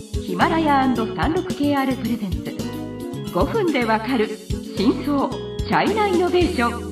ヒマラヤ &36KR プレゼンツ。5分でわかる真相チャイナイノベーション。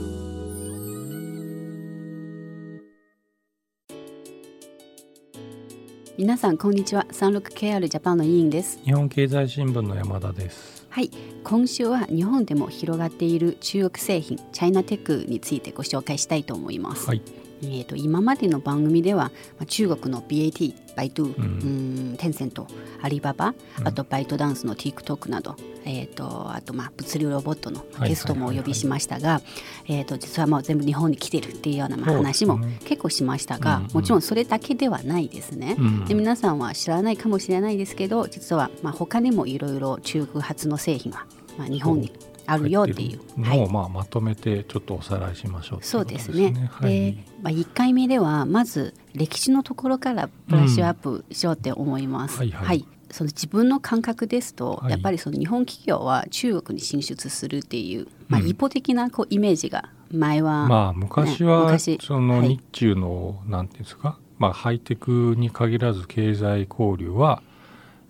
皆さんこんにちは。36KR ジャパンの委員です。日本経済新聞の山田です。はい。今週は日本でも広がっている中国製品チャイナテックについてご紹介したいと思います、はいえー、と今までの番組では、まあ、中国の BAT、バイトゥ、うん。うん、テンセント、アリババ、うん。あとバイトダンスの TikTok など、えー、とあとまあ物流ロボットのはいゲストもお呼びしましたが、えー、と実はもう全部日本に来てるっていうような話も結構しましたが、うんうん。もちろんそれだけではないですね。うん。で皆さんは知らないかもしれないですけど実はまあ他にもいろいろ中国発の製品がまあ日本にあるよっていう。のをまあまとめてちょっとおさらいしましょうそうですね。はい。で、まあ、1回目ではまず歴史のところからブラッシュアップしようって思います。はいはい。その自分の感覚ですと、はい。やっぱりその日本企業は中国に進出するっていう、まあ、うん。一方的なこうイメージが前は、まあ昔は、そのはい。日中の、なんていうんですか、まあハイテクに限らず経済交流は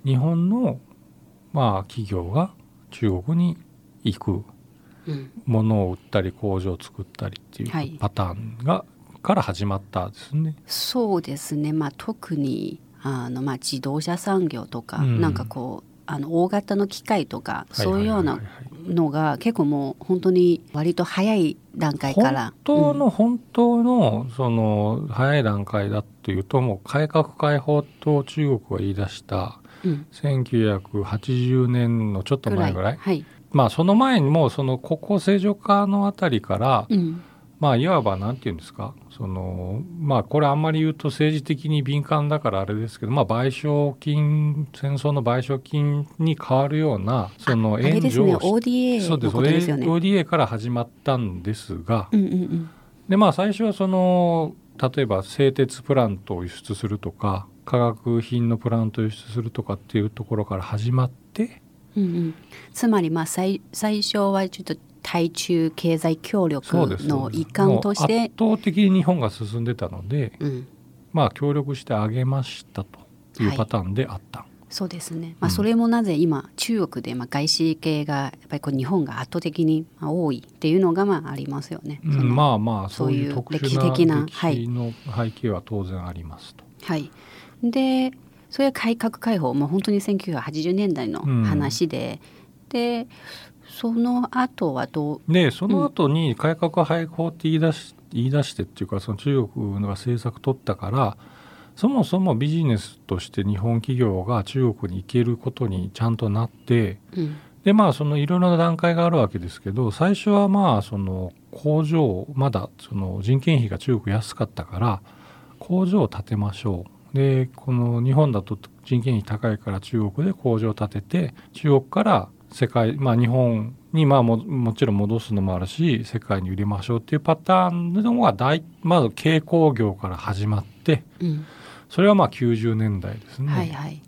日本のまあ企業が中国に行くうん。ものを売ったり工場を作ったりってはい。いうパターンが、から始まったですね。そうですね、まあ、特にあの、まあ、自動車産業とか、うん。なんかこうあの大型の機械とか、はいそういうようなはいはいはいのが結構もう本当に割と早い段階から。本当の、本当のその早い段階だというともう改革開放と中国が言い出したうん。うん1980年のちょっと前ぐらい。はいまあその前にもその国交正常化のあたりから、うんまあいわばなんて言うんですかそのまあこれあんまり言うと政治的に敏感だからあれですけどまあ賠償金戦争の賠償金に変わるようなその援助をし ODA そうですのことですよね。ODA から始まったんですが、うんうんうんでまあ最初はその例えば製鉄プラントを輸出するとか化学品のプラントを輸出するとかっていうところから始まってうんうん、つまりまあ最最初はちょっと対中経済協力の一環として圧倒的に日本が進んでたのでうん、まあ協力してあげましたというパターンであった、そうですね、まあ、うん。それもなぜ今中国でまあ外資系がやっぱりこう日本が圧倒的にまあ多いっていうのがまあありますよね。うん。まあまあそういう歴史的な歴史の背景は当然ありますと。はい、でそれは改革開放。もう本当に1980年代の話で、でその後はどう？でその後に改革開放って言い出し言い出してっていうかその中国が政策取ったからそもそもビジネスとして日本企業が中国に行けることにちゃんとなってうん。でまあそのいろいろな段階があるわけですけど最初はまあその工場まだその人件費が中国安かったから工場を建てましょうでこの日本だと人件費高いから中国で工場を建てて中国から世界まあ日本にまあももちろん戻すのもあるし世界に売りましょうっていうパターンのが大まず軽工業から始まってうんそれはまあ90年代ですね。はいはい、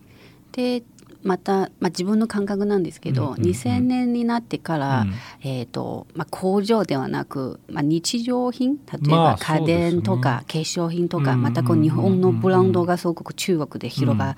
でまた、まあ、自分の感覚なんですけど、うんうんうん2000年になってから、うん。えーとまあ、工場ではなく、まあ、日常品例えまばあ家電とか、化粧品とか、うんまたこう日本のブランドがすごく中国で広が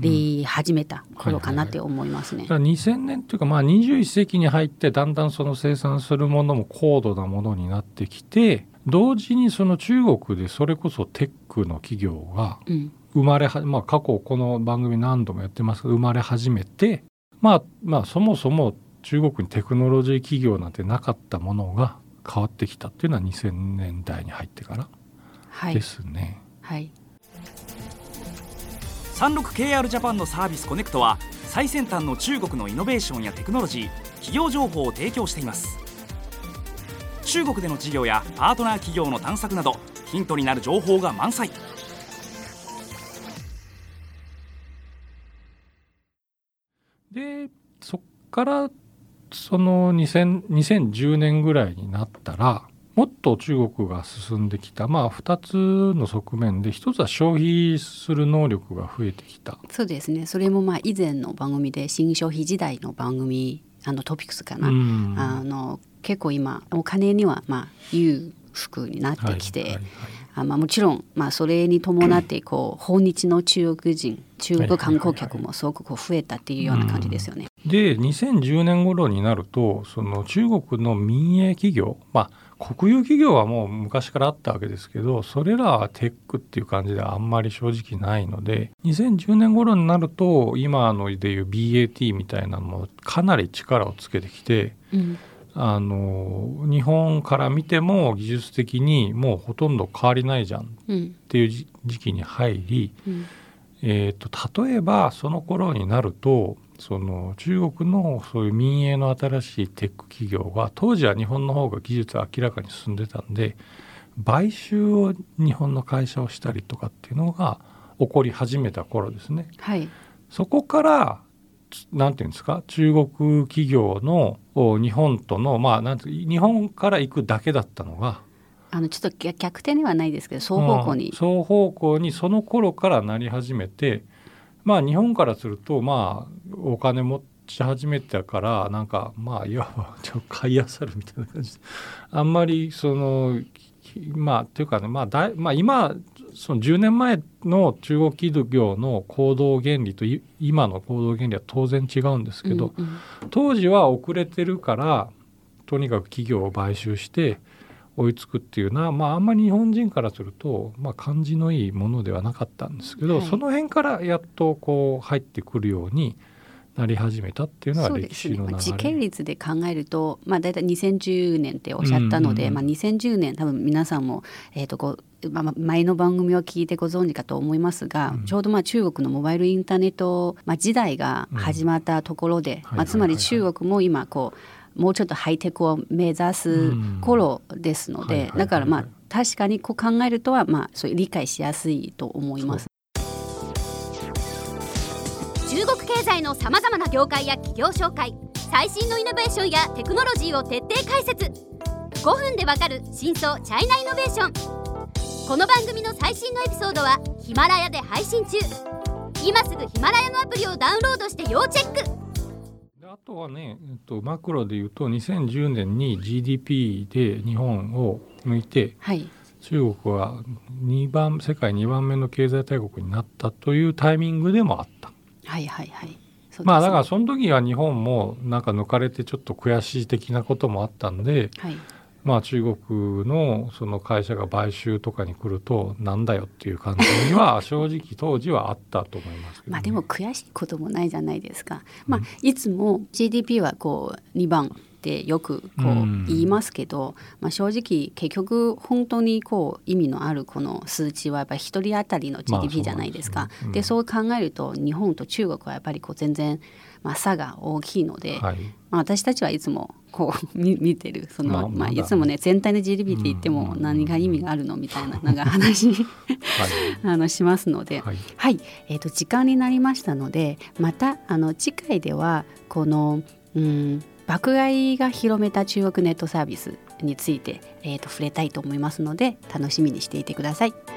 り始めた頃かなって思いますね。だ。から2000年というかまあ21世紀に入ってだんだんその生産するものも高度なものになってきて同時にその中国でそれこそテックの企業がうん生まれは、まあ、過去この番組何度もやってますけど生まれ始めて、まあ、まあそもそも中国にテクノロジー企業なんてなかったものが変わってきたっていうのは2000年代に入ってからはい。ですね。はい、36KR ジャパンのサービスコネクトは最先端の中国のイノベーションやテクノロジー企業情報を提供しています。中国での事業やパートナー企業の探索などヒントになる情報が満載からその2000 2010年ぐらいになったらもっと中国が進んできたまあ2つの側面で一つは消費する能力が増えてきた。そうですね。それもまあ以前の番組で新消費時代の番組あのトピックスかな、うん。あの結構今お金にはまあ裕福になってきて、はいはいはいあまあ、もちろん、まあ、それに伴ってこう訪日の中国人中国観光客もすごくこう増えたっていうような感じですよね。で2010年頃になるとその中国の民営企業、まあ、国有企業はもう昔からあったわけですけどそれらはテックっていう感じではあんまり正直ないので2010年頃になると今のでいう BAT みたいなのもかなり力をつけてきて。うんあの日本から見ても技術的にもうほとんど変わりないじゃん。っていう時期に入り、うん、えーと、例えばその頃になるとその中国のそういう民営の新しいテック企業が当時は日本の方が技術は明らかに進んでたんで買収を日本の会社をしたりとかっていうのが起こり始めた頃ですね。はい、そこからなんていうんですか？中国企業の日本とのまあなんて日本から行くだけだったのが。あのちょっと逆転ではないですけど双方向に、うん、双方向にその頃からなり始めてまあ日本からするとまあお金持ち始めたからなんかまあいわばちょっと買いあさるみたいな感じで。あんまりそのまあというかねまあだまあ今その10年前の中国企業の行動原理と今の行動原理は当然違うんですけど、うんうん、当時は遅れてるからとにかく企業を買収して追いつくっていうのは、まあ、あんまり日本人からすると、まあ、感じのいいものではなかったんですけど、はい、その辺からやっとこう入ってくるようになり始めたっていうのは歴史の流れ、ね、時系列で考えると、まあ、大体2010年っておっしゃったので、うんうん、まあ、2010年多分皆さんも、えーとこうまあ、前の番組を聞いてご存知かと思いますが、うん、ちょうどまあ中国のモバイルインターネット、まあ、時代が始まったところで、まあ、つまり中国も今こうもうちょっとハイテクを目指す頃ですので、だからまあ確かにこう考えるとはまあそういう理解しやすいと思います。中国経済のさまざまな業界や企業紹介最新のイノベーションやテクノロジーを徹底解説。5分でわかる真相チャイナイノベーションこの番組の最新のエピソードはヒマラヤで配信中。今すぐヒマラヤのアプリをダウンロードして要チェック。あとはね、えっと、マクロでいうと2010年に GDP で日本を抜いて、はい、中国は2番世界2番目の経済大国になったというタイミングでもあった。はいはいはい。まあだからその時は日本もなんか抜かれてちょっと悔しい的なこともあったんで、はい、まあ、中国のその会社が買収とかに来るとなんだよっていう感じには正直当時はあったと思いますけど、ね、まあでも悔しいこともないじゃないですか。まあ、いつも GDP はこう2番ってよくこう言いますけど、まあ、正直結局本当にこう意味のあるこの数値はやっぱり1人当たりの GDP じゃないですか。で、そう考えると日本と中国はやっぱりこう全然まあ、差が大きいので、はい、まあ、私たちはいつもこう 見てる。その、まあ、まあ、いつもね全体の GDP って言っても何が意味があるのみたいな なんか話はい、あのしますので、はい、はい、えーと、時間になりましたのでまたあの次回ではこの、うん、爆買いが広めた中国ネットサービスについて、えーと触れたいと思いますので楽しみにしていてください。